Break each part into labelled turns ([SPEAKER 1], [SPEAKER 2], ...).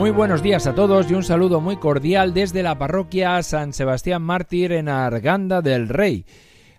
[SPEAKER 1] Muy buenos días a todos y un saludo muy cordial desde la parroquia San Sebastián Mártir en Arganda del Rey.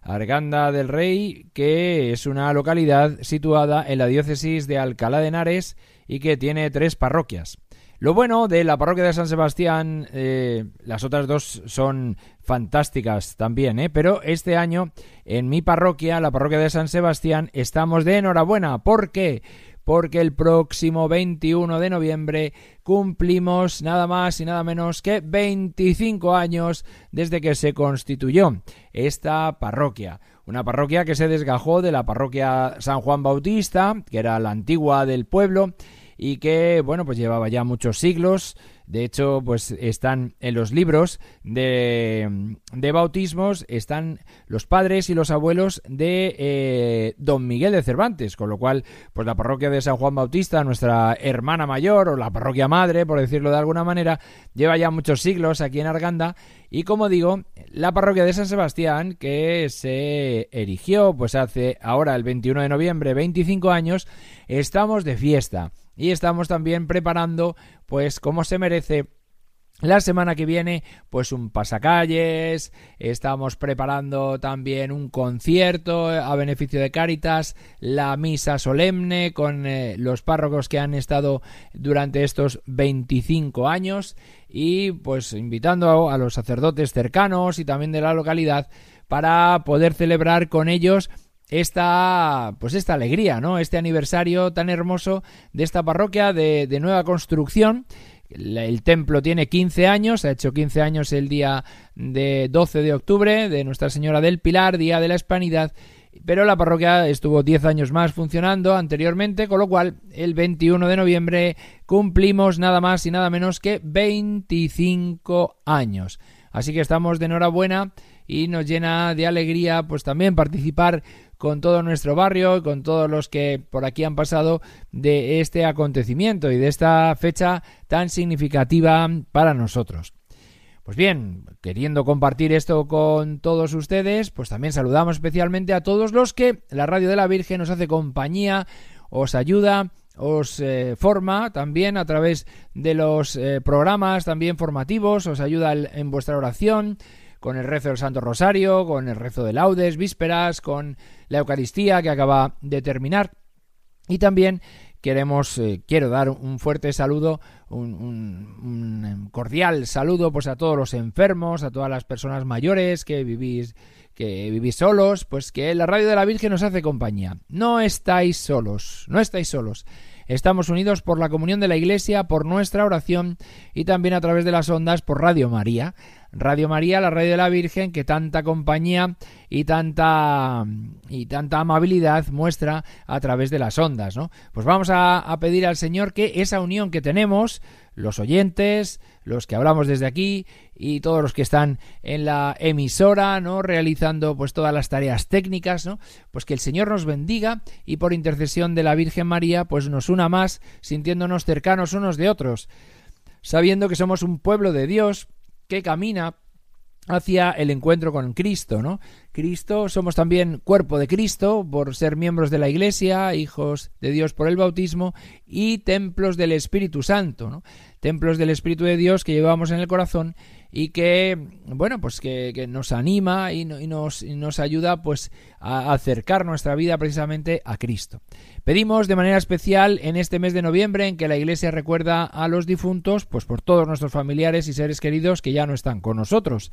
[SPEAKER 1] Arganda del Rey, que es una localidad situada en la diócesis de Alcalá de Henares y que tiene tres parroquias. Lo bueno de la parroquia de San Sebastián, eh, las otras dos son fantásticas también, ¿eh? pero este año en mi parroquia, la parroquia de San Sebastián, estamos de enhorabuena. ¿Por qué? Porque el próximo 21 de noviembre cumplimos nada más y nada menos que 25 años desde que se constituyó esta parroquia. Una parroquia que se desgajó de la parroquia San Juan Bautista, que era la antigua del pueblo, y que, bueno, pues llevaba ya muchos siglos de hecho, pues están en los libros de, bautismos, están los padres y los abuelos de eh, Don Miguel de Cervantes, con lo cual, pues la parroquia de San Juan Bautista, nuestra hermana mayor, o la parroquia madre, por decirlo de alguna manera, lleva ya muchos siglos aquí en Arganda, y como digo, la parroquia de San Sebastián, que se erigió, pues hace ahora el 21 de noviembre, 25 años, estamos de fiesta y estamos también preparando, pues como se merece, la semana que viene, pues un pasacalles, estamos preparando también un concierto a beneficio de Cáritas, la misa solemne con eh, los párrocos que han estado durante estos 25 años y pues invitando a los sacerdotes cercanos y también de la localidad para poder celebrar con ellos esta pues esta alegría, ¿no? Este aniversario tan hermoso de esta parroquia de, nueva construcción. El, templo tiene 15 años, ha hecho 15 años el día de 12 de octubre de Nuestra Señora del Pilar, Día de la Hispanidad, pero la parroquia estuvo 10 años más funcionando anteriormente, con lo cual el 21 de noviembre cumplimos nada más y nada menos que 25 años. Así que estamos de enhorabuena y nos llena de alegría pues también participar con todo nuestro barrio y con todos los que por aquí han pasado de este acontecimiento y de esta fecha tan significativa para nosotros. Pues bien, queriendo compartir esto con todos ustedes, pues también saludamos especialmente a todos los que la Radio de la Virgen nos hace compañía, os ayuda, os eh, forma también a través de los eh, programas también formativos, os ayuda en vuestra oración, con el rezo del Santo Rosario, con el rezo de laudes, vísperas, con la Eucaristía que acaba de terminar. Y también queremos, eh, quiero dar un fuerte saludo, un, cordial saludo pues a todos los enfermos, a todas las personas mayores que vivís que vivís solos, pues que la radio de la Virgen nos hace compañía. No estáis solos, no estáis solos. Estamos unidos por la comunión de la Iglesia, por nuestra oración y también a través de las ondas por Radio María. Radio María, la radio de la Virgen, que tanta compañía y tanta y tanta amabilidad muestra a través de las ondas, ¿no? Pues vamos a, pedir al Señor que esa unión que tenemos, los oyentes, los que hablamos desde aquí y todos los que están en la emisora, ¿no? realizando pues todas las tareas técnicas, ¿no? Pues que el Señor nos bendiga y por intercesión de la Virgen María pues nos una más, sintiéndonos cercanos unos de otros, sabiendo que somos un pueblo de Dios que camina hacia el encuentro con Cristo, ¿no? Cristo, somos también cuerpo de Cristo por ser miembros de la Iglesia, hijos de Dios por el bautismo y templos del Espíritu Santo, ¿no? Templos del Espíritu de Dios que llevamos en el corazón y que, bueno, pues que, nos anima y, nos, nos, ayuda pues a acercar nuestra vida precisamente a Cristo. Pedimos de manera especial en este mes de noviembre en que la Iglesia recuerda a los difuntos, pues por todos nuestros familiares y seres queridos que ya no están con nosotros.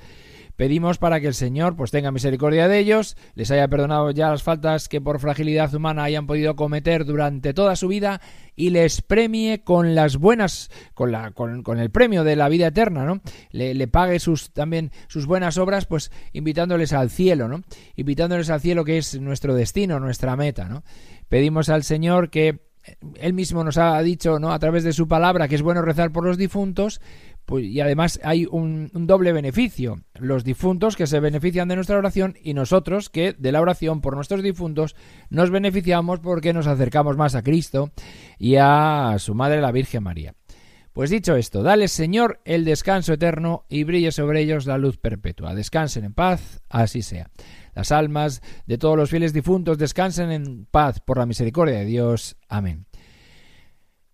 [SPEAKER 1] Pedimos para que el Señor pues tenga misericordia de ellos, les haya perdonado ya las faltas que por fragilidad humana hayan podido cometer durante toda su vida y les premie con las buenas, con, la, con, el premio de la vida eterna, ¿no? Le, pague sus, también sus buenas obras, pues invitándoles al cielo, ¿no? Invitándoles al cielo que es nuestro destino, nuestra meta, ¿no? Pedimos al Señor que él mismo nos ha dicho, ¿no? A través de su palabra que es bueno rezar por los difuntos, pues, y además hay un, doble beneficio. Los difuntos que se benefician de nuestra oración y nosotros que de la oración por nuestros difuntos nos beneficiamos porque nos acercamos más a Cristo y a su Madre la Virgen María. Pues dicho esto, dale Señor el descanso eterno y brille sobre ellos la luz perpetua. Descansen en paz, así sea. Las almas de todos los fieles difuntos descansen en paz por la misericordia de Dios. Amén.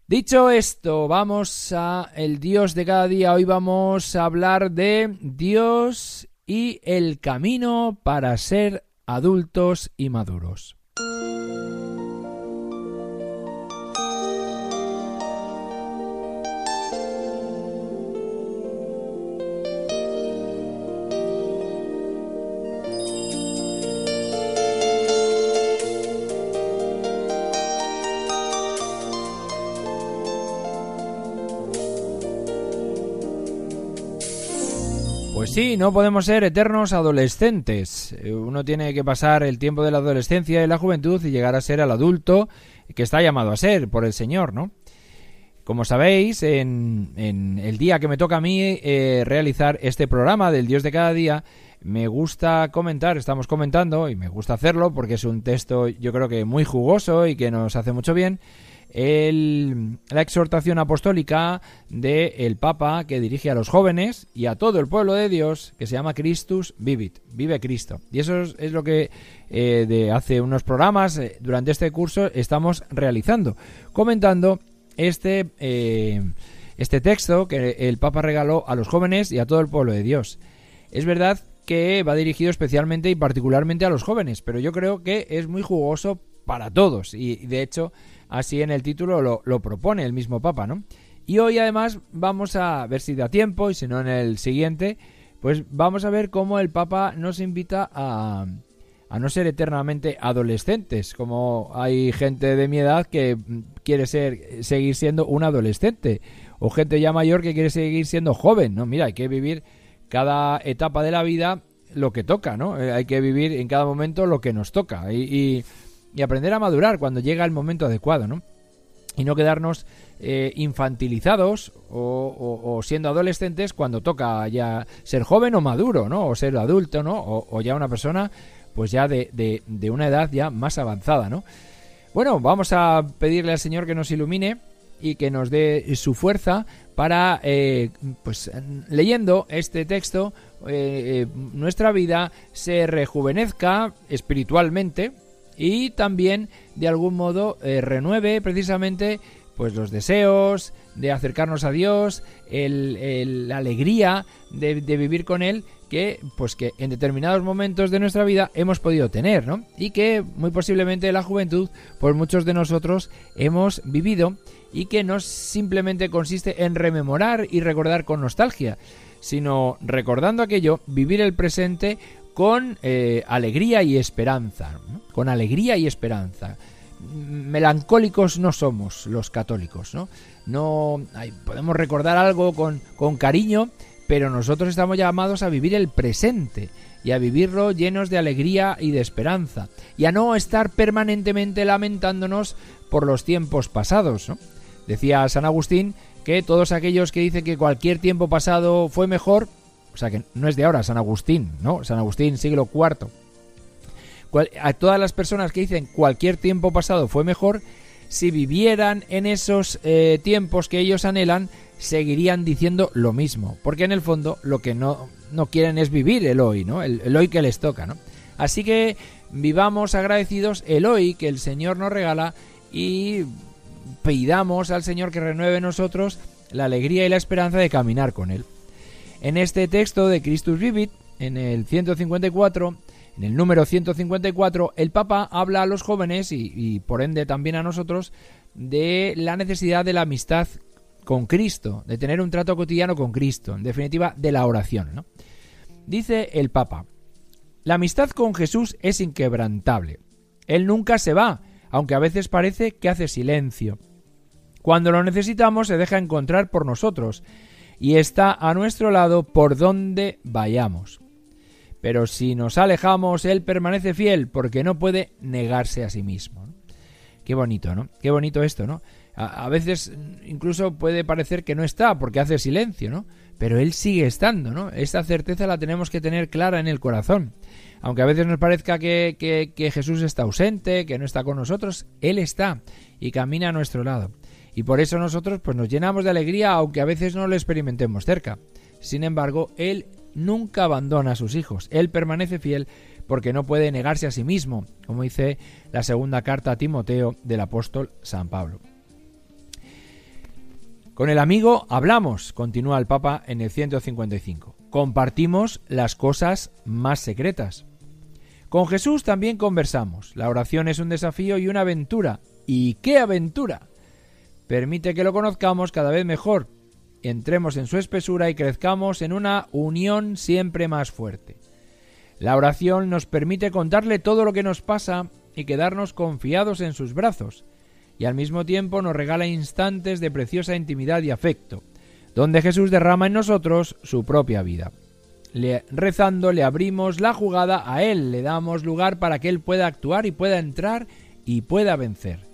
[SPEAKER 1] Dicho esto, vamos a el Dios de cada día. Hoy vamos a hablar de Dios y el camino para ser adultos y maduros. Sí, no podemos ser eternos adolescentes. Eh, uno tiene que pasar el tiempo de la adolescencia y la juventud y llegar a ser el adulto que está llamado a ser por el Señor, ¿no? Como sabéis, en, el día que me toca a mí eh, realizar este programa del Dios de cada día, me gusta comentar, estamos comentando, y me gusta hacerlo porque es un texto yo creo que muy jugoso y que nos hace mucho bien, la exhortación apostólica del el Papa que dirige a los jóvenes y a todo el pueblo de Dios, que se llama Christus Vivit, vive Cristo. Y eso es, lo que eh, de hace unos programas eh, durante este curso estamos realizando, comentando este, eh, este texto que el Papa regaló a los jóvenes y a todo el pueblo de Dios. Es verdad que va dirigido especialmente y particularmente a los jóvenes, pero yo creo que es muy jugoso para todos y de hecho Así en el título lo, propone el mismo Papa, ¿no? Y hoy además vamos a ver si da tiempo y si no en el siguiente, pues vamos a ver cómo el Papa nos invita a, a no ser eternamente adolescentes, como hay gente de mi edad que quiere ser seguir siendo un adolescente o gente ya mayor que quiere seguir siendo joven, ¿no? Mira, hay que vivir cada etapa de la vida lo que toca, ¿no? Eh, hay que vivir en cada momento lo que nos toca y aprender a madurar cuando llega el momento adecuado, ¿no? Y no quedarnos eh, infantilizados o, siendo adolescentes cuando toca ya ser joven o maduro, ¿no? O ser adulto, ¿no? O, ya una persona, pues ya de, de, una edad ya más avanzada, ¿no? Bueno, vamos a pedirle al Señor que nos ilumine y que nos dé su fuerza para, eh, pues leyendo este texto, eh, nuestra vida se rejuvenezca espiritualmente, y también de algún modo eh, renueve precisamente pues los deseos de acercarnos a Dios, la alegría de, vivir con Él que pues que en determinados momentos de nuestra vida hemos podido tener, ¿no? Y que muy posiblemente la juventud, pues muchos de nosotros hemos vivido y que no simplemente consiste en rememorar y recordar con nostalgia, sino recordando aquello, vivir el presente con eh, alegría y esperanza, con alegría y esperanza. Melancólicos no somos los católicos, ¿no? No podemos recordar algo con, con cariño, pero nosotros estamos llamados a vivir el presente y a vivirlo llenos de alegría y de esperanza, y a no estar permanentemente lamentándonos por los tiempos pasados. ¿no? Decía San Agustín que todos aquellos que dicen que cualquier tiempo pasado fue mejor, o sea que no es de ahora, San Agustín, ¿no? San Agustín, siglo IV. A todas las personas que dicen cualquier tiempo pasado fue mejor, si vivieran en esos eh, tiempos que ellos anhelan, seguirían diciendo lo mismo. Porque en el fondo lo que no, no quieren es vivir el hoy, ¿no? El, hoy que les toca, ¿no? Así que vivamos agradecidos el hoy que el Señor nos regala y pidamos al Señor que renueve en nosotros la alegría y la esperanza de caminar con Él. En este texto de Christus Vivit, en el 154, en el número 154, el Papa habla a los jóvenes y, por ende también a nosotros de la necesidad de la amistad con Cristo, de tener un trato cotidiano con Cristo, en definitiva, de la oración. Dice el Papa, la amistad con Jesús es inquebrantable. Él nunca se va, aunque a veces parece que hace silencio. Cuando lo necesitamos se deja encontrar por nosotros y está a nuestro lado por donde vayamos. Pero si nos alejamos, Él permanece fiel porque no puede negarse a sí mismo. Qué bonito, ¿no? Qué bonito esto, ¿no? A, veces incluso puede parecer que no está porque hace silencio, ¿no? Pero Él sigue estando, ¿no? Esta certeza la tenemos que tener clara en el corazón. Aunque a veces nos parezca que, Jesús está ausente, que no está con nosotros, Él está y camina a nuestro lado. Y por eso nosotros pues nos llenamos de alegría aunque a veces no lo experimentemos cerca. Sin embargo, Él nunca abandona a sus hijos. Él permanece fiel porque no puede negarse a sí mismo, como dice la segunda carta a Timoteo del apóstol San Pablo. Con el amigo hablamos, continúa el Papa en el 155. Compartimos las cosas más secretas. Con Jesús también conversamos. La oración es un desafío y una aventura. ¿Y qué aventura? Permite que lo conozcamos cada vez mejor, entremos en su espesura y crezcamos en una unión siempre más fuerte. La oración nos permite contarle todo lo que nos pasa y quedarnos confiados en sus brazos, y al mismo tiempo nos regala instantes de preciosa intimidad y afecto, donde Jesús derrama en nosotros su propia vida. Le, rezando le abrimos la jugada a Él, le damos lugar para que Él pueda actuar y pueda entrar y pueda vencer.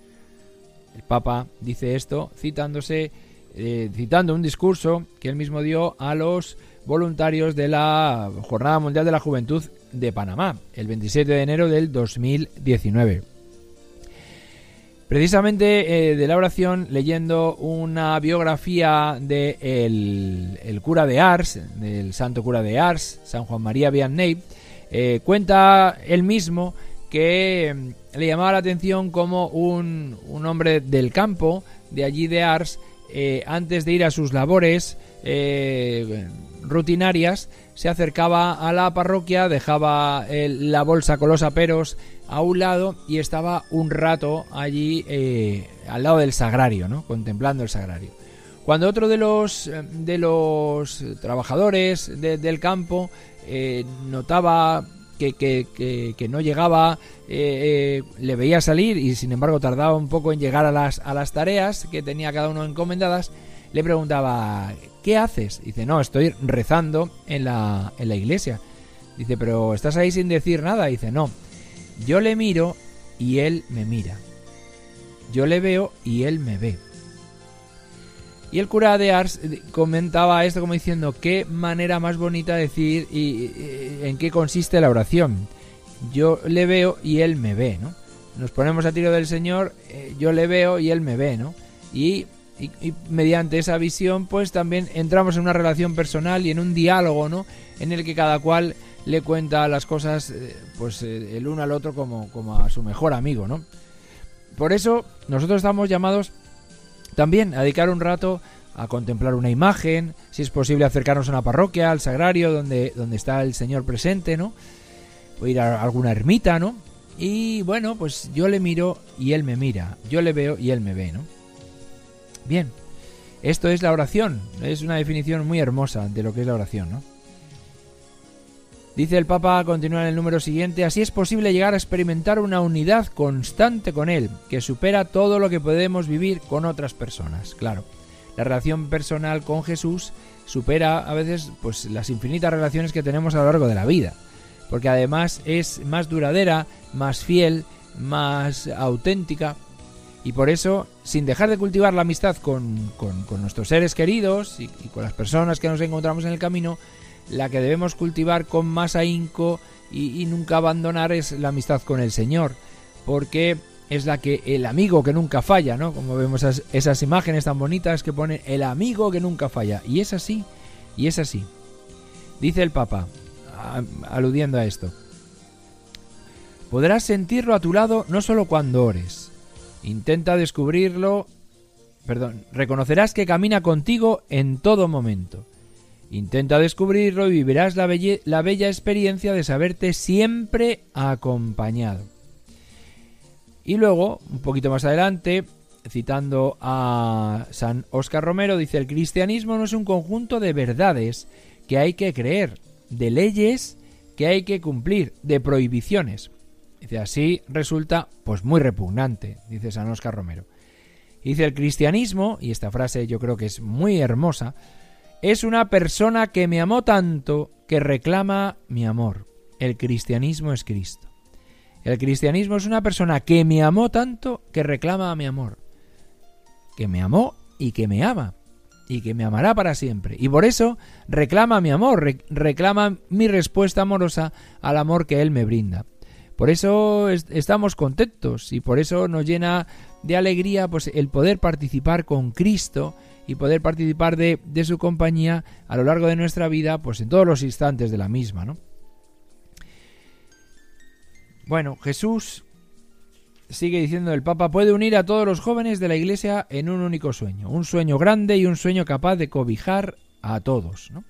[SPEAKER 1] El Papa dice esto citándose eh, citando un discurso que él mismo dio a los voluntarios de la Jornada Mundial de la Juventud de Panamá, el 27 de enero del 2019. Precisamente eh, de la oración, leyendo una biografía de el, cura de Ars, del santo cura de Ars, San Juan María Vianney, eh, cuenta él mismo que le llamaba la atención como un, un hombre del campo, de allí de Ars, eh, antes de ir a sus labores eh, rutinarias, se acercaba a la parroquia, dejaba la bolsa con los aperos a un lado y estaba un rato allí eh, al lado del sagrario, ¿no? contemplando el sagrario. Cuando otro de los, de los trabajadores del campo notaba que, no llegaba, eh, eh, le veía salir y sin embargo tardaba un poco en llegar a las, a las tareas que tenía cada uno encomendadas, le preguntaba, ¿qué haces? Dice, no, estoy rezando en la, en la iglesia. Dice, pero estás ahí sin decir nada. Dice, no, yo le miro y él me mira. Yo le veo y él me ve. Y el cura de Ars comentaba esto como diciendo, qué manera más bonita de decir y, en qué consiste la oración. Yo le veo y él me ve, ¿no? Nos ponemos a tiro del Señor, eh, yo le veo y él me ve, ¿no? Y, mediante esa visión, pues también entramos en una relación personal y en un diálogo, ¿no? En el que cada cual le cuenta las cosas, eh, pues eh, el uno al otro como, como a su mejor amigo, ¿no? Por eso nosotros estamos llamados también dedicar un rato a contemplar una imagen, si es posible acercarnos a una parroquia, al sagrario donde, donde está el Señor presente, ¿no? O ir a alguna ermita, ¿no? Y bueno, pues yo le miro y él me mira, yo le veo y él me ve, ¿no? Bien, esto es la oración, es una definición muy hermosa de lo que es la oración, ¿no? Dice el Papa, continúa en el número siguiente, así es posible llegar a experimentar una unidad constante con Él, que supera todo lo que podemos vivir con otras personas. Claro, la relación personal con Jesús supera a veces pues las infinitas relaciones que tenemos a lo largo de la vida, porque además es más duradera, más fiel, más auténtica, y por eso, sin dejar de cultivar la amistad con, nuestros seres queridos y con las personas que nos encontramos en el camino, la que debemos cultivar con más ahínco y, nunca abandonar es la amistad con el Señor, porque es la que el amigo que nunca falla, ¿no? Como vemos esas, imágenes tan bonitas que pone el amigo que nunca falla. Y es así, y es así. Dice el Papa, aludiendo a esto. Podrás sentirlo a tu lado no solo cuando ores. Intenta descubrirlo, perdón, reconocerás que camina contigo en todo momento Intenta descubrirlo y vivirás la, la bella experiencia de saberte siempre acompañado. Y luego, un poquito más adelante, citando a San Oscar Romero, dice, el cristianismo no es un conjunto de verdades que hay que creer, de leyes que hay que cumplir, de prohibiciones. Dice, así resulta pues muy repugnante, dice San Oscar Romero. Dice, el cristianismo, y esta frase yo creo que es muy hermosa, es una persona que me amó tanto que reclama mi amor. El cristianismo es Cristo. El cristianismo es una persona que me amó tanto que reclama mi amor. Que me amó y que me ama. Y que me amará para siempre. Y por eso reclama mi amor, reclama mi respuesta amorosa al amor que Él me brinda. Por eso estamos contentos y por eso nos llena de alegría pues el poder participar con Cristo y poder participar de, de, su compañía a lo largo de nuestra vida, pues en todos los instantes de la misma, ¿no? Bueno, Jesús sigue diciendo el Papa puede unir a todos los jóvenes de la Iglesia en un único sueño, un sueño grande y un sueño capaz de cobijar a todos, ¿no?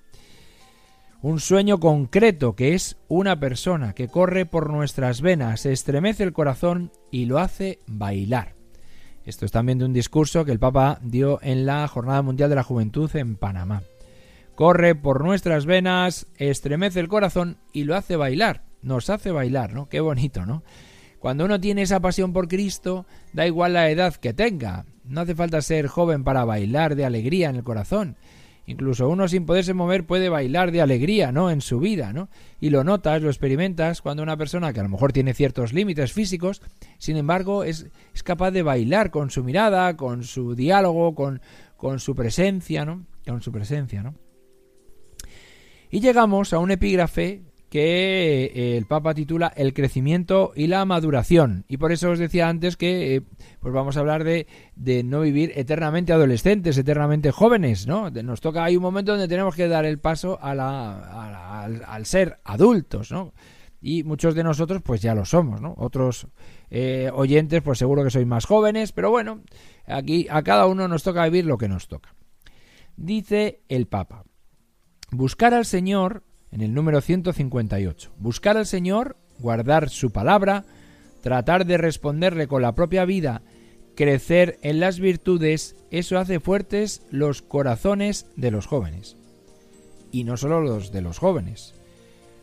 [SPEAKER 1] Un sueño concreto que es una persona que corre por nuestras venas, estremece el corazón y lo hace bailar. Esto es también de un discurso que el Papa dio en la Jornada Mundial de la Juventud en Panamá. Corre por nuestras venas, estremece el corazón y lo hace bailar. Nos hace bailar, ¿no? Qué bonito, ¿no? Cuando uno tiene esa pasión por Cristo, da igual la edad que tenga. No hace falta ser joven para bailar de alegría en el corazón. Incluso uno sin poderse mover puede bailar de alegría, ¿no? En su vida, ¿no? Y lo notas, lo experimentas cuando una persona que a lo mejor tiene ciertos límites físicos, sin embargo, es, es capaz de bailar con su mirada, con su diálogo, con, con su presencia, ¿no? Con su presencia, ¿no? Y llegamos a un epígrafe que eh, el Papa titula El crecimiento y la maduración. Y por eso os decía antes que eh, pues vamos a hablar de, de, no vivir eternamente adolescentes, eternamente jóvenes, ¿no? Nos toca, hay un momento donde tenemos que dar el paso a la, al, ser adultos, ¿no? Y muchos de nosotros pues ya lo somos, ¿no? Otros eh, oyentes pues seguro que sois más jóvenes, pero bueno, aquí a cada uno nos toca vivir lo que nos toca. Dice el Papa, buscar al Señor en el número 158. Buscar al Señor, guardar su palabra, tratar de responderle con la propia vida, crecer en las virtudes, eso hace fuertes los corazones de los jóvenes. Y no solo los de los jóvenes.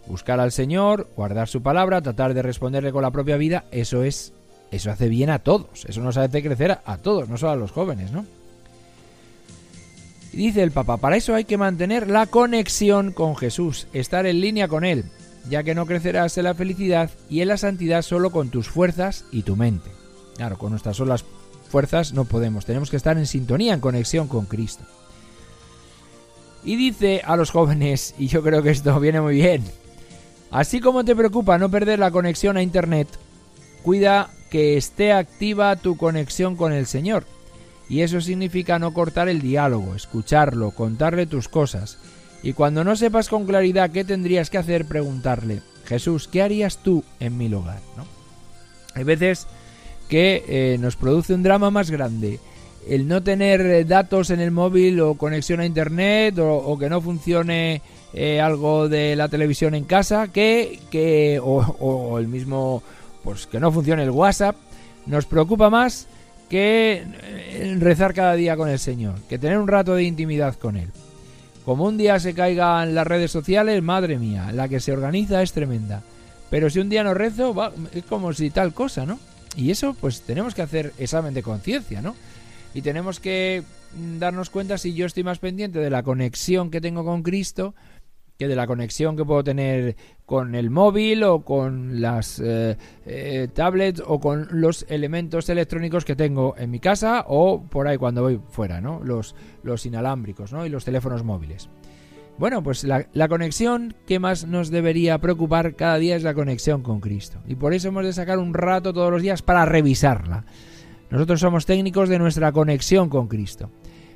[SPEAKER 1] Buscar al Señor, guardar su palabra, tratar de responderle con la propia vida, eso es eso hace bien a todos, eso nos hace crecer a, todos, no solo a los jóvenes, ¿no? Dice el Papa, para eso hay que mantener la conexión con Jesús, estar en línea con Él, ya que no crecerás en la felicidad y en la santidad solo con tus fuerzas y tu mente. Claro, con nuestras solas fuerzas no podemos, tenemos que estar en sintonía, en conexión con Cristo. Y dice a los jóvenes, y yo creo que esto viene muy bien, así como te preocupa no perder la conexión a Internet, cuida que esté activa tu conexión con el Señor y eso significa no cortar el diálogo, escucharlo, contarle tus cosas. Y cuando no sepas con claridad qué tendrías que hacer, preguntarle, Jesús, ¿qué harías tú en mi lugar? ¿No? Hay veces que eh, nos produce un drama más grande el no tener eh, datos en el móvil o conexión a internet o, que no funcione eh, algo de la televisión en casa que, que o, o, el mismo pues que no funcione el WhatsApp nos preocupa más que eh, rezar cada día con el Señor, que tener un rato de intimidad con Él. Como un día se caigan las redes sociales, madre mía, la que se organiza es tremenda. Pero si un día no rezo, va, es como si tal cosa, ¿no? Y eso, pues tenemos que hacer examen de conciencia, ¿no? Y tenemos que mm, darnos cuenta si yo estoy más pendiente de la conexión que tengo con Cristo que de la conexión que puedo tener con el móvil o con las eh, eh, tablets o con los elementos electrónicos que tengo en mi casa o por ahí cuando voy fuera, ¿no? Los, inalámbricos, ¿no? Y los teléfonos móviles. Bueno, pues la, la, conexión que más nos debería preocupar cada día es la conexión con Cristo. Y por eso hemos de sacar un rato todos los días para revisarla. Nosotros somos técnicos de nuestra conexión con Cristo.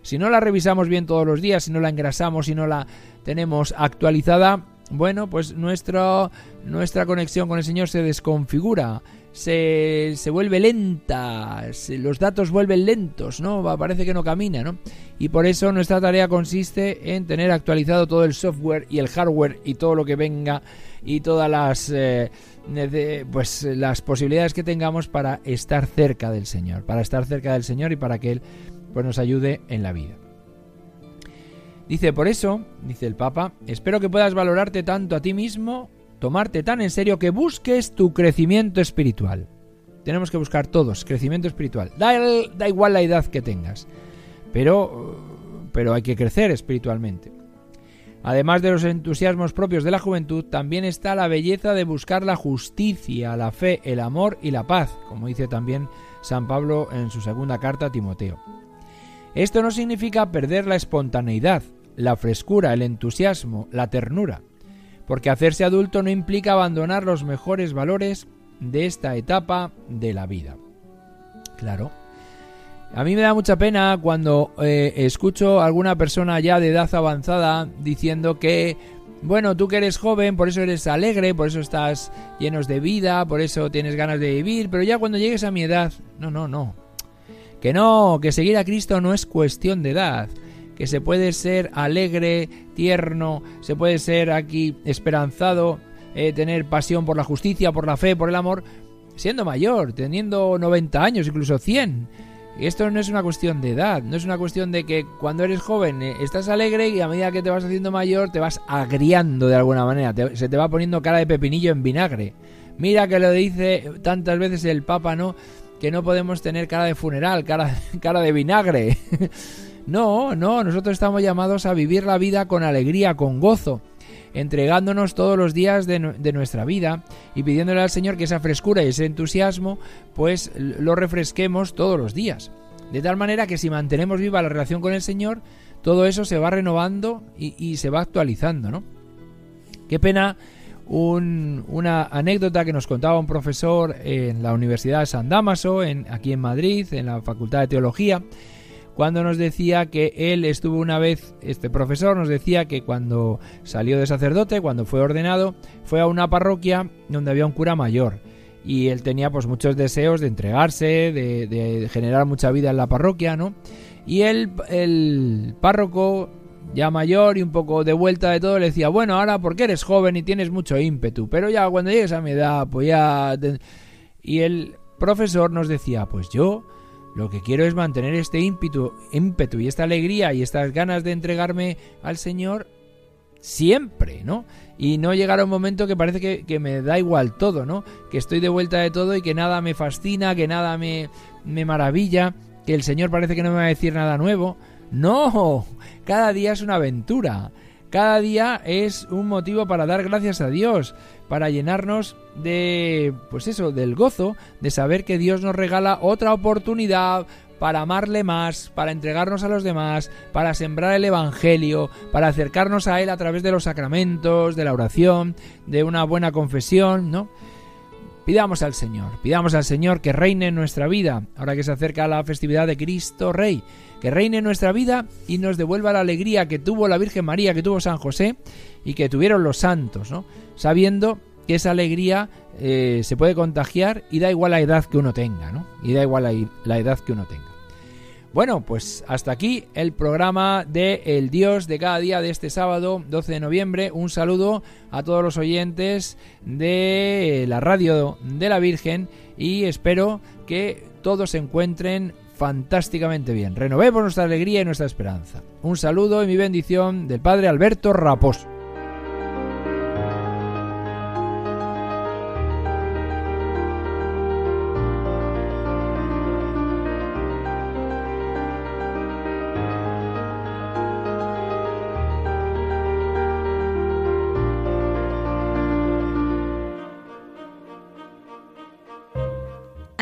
[SPEAKER 1] Si no la revisamos bien todos los días, si no la engrasamos, si no la tenemos actualizada, bueno, pues nuestra, nuestra conexión con el Señor se desconfigura, se, se vuelve lenta, los datos vuelven lentos, ¿no? Parece que no camina, ¿no? Y por eso nuestra tarea consiste en tener actualizado todo el software y el hardware y todo lo que venga y todas las, eh, pues, las posibilidades que tengamos para estar cerca del Señor, para estar cerca del Señor y para que Él pues, nos ayude en la vida. Dice, por eso, dice el Papa, espero que puedas valorarte tanto a ti mismo, tomarte tan en serio que busques tu crecimiento espiritual. Tenemos que buscar todos crecimiento espiritual. Da, da igual la edad que tengas, pero, pero hay que crecer espiritualmente. Además de los entusiasmos propios de la juventud, también está la belleza de buscar la justicia, la fe, el amor y la paz, como dice también San Pablo en su segunda carta a Timoteo. Esto no significa perder la espontaneidad, la frescura, el entusiasmo, la ternura, porque hacerse adulto no implica abandonar los mejores valores de esta etapa de la vida. Claro. A mí me da mucha pena cuando eh, escucho a alguna persona ya de edad avanzada diciendo que, bueno, tú que eres joven, por eso eres alegre, por eso estás llenos de vida, por eso tienes ganas de vivir, pero ya cuando llegues a mi edad, no, no, no. Que no, que seguir a Cristo no es cuestión de edad, que se puede ser alegre, tierno, se puede ser aquí esperanzado, eh, tener pasión por la justicia, por la fe, por el amor, siendo mayor, teniendo 90 años, incluso 100. Y esto no es una cuestión de edad, no es una cuestión de que cuando eres joven eh, estás alegre y a medida que te vas haciendo mayor te vas agriando de alguna manera, se te va poniendo cara de pepinillo en vinagre. Mira que lo dice tantas veces el Papa, ¿no? Que no podemos tener cara de funeral, cara, cara de vinagre. no, no, nosotros estamos llamados a vivir la vida con alegría, con gozo, entregándonos todos los días de, de, nuestra vida y pidiéndole al Señor que esa frescura y ese entusiasmo, pues lo refresquemos todos los días. De tal manera que si mantenemos viva la relación con el Señor, todo eso se va renovando y, y se va actualizando, ¿no? Qué pena una anécdota que nos contaba un profesor en la Universidad de San Damaso, aquí en Madrid, en la Facultad de Teología, cuando nos decía que él estuvo una vez, este profesor nos decía que cuando salió de sacerdote, cuando fue ordenado, fue a una parroquia donde había un cura mayor y él tenía pues muchos deseos de entregarse, de, de generar mucha vida en la parroquia, ¿no? Y él, el párroco ya mayor y un poco de vuelta de todo, le decía, bueno, ahora porque eres joven y tienes mucho ímpetu, pero ya cuando llegues a mi edad, pues ya... Y el profesor nos decía, pues yo lo que quiero es mantener este ímpetu, ímpetu y esta alegría y estas ganas de entregarme al Señor siempre, ¿no? Y no llegar a un momento que parece que, que, me da igual todo, ¿no? Que estoy de vuelta de todo y que nada me fascina, que nada me, me maravilla, que el Señor parece que no me va a decir nada nuevo. No, cada día es una aventura. Cada día es un motivo para dar gracias a Dios, para llenarnos de, pues eso, del gozo de saber que Dios nos regala otra oportunidad para amarle más, para entregarnos a los demás, para sembrar el Evangelio, para acercarnos a Él a través de los sacramentos, de la oración, de una buena confesión, ¿no? Pidamos al Señor, pidamos al Señor que reine en nuestra vida, ahora que se acerca la festividad de Cristo Rey, que reine en nuestra vida y nos devuelva la alegría que tuvo la Virgen María, que tuvo San José y que tuvieron los santos, ¿no? Sabiendo que esa alegría eh, se puede contagiar y da igual la edad que uno tenga, ¿no? Y da igual la, edad que uno tenga. Bueno, pues hasta aquí el programa de El Dios de cada día de este sábado 12 de noviembre. Un saludo a todos los oyentes de la radio de la Virgen y espero que todos se encuentren fantásticamente bien. Renovemos nuestra alegría y nuestra esperanza. Un saludo y mi bendición del Padre Alberto Raposo.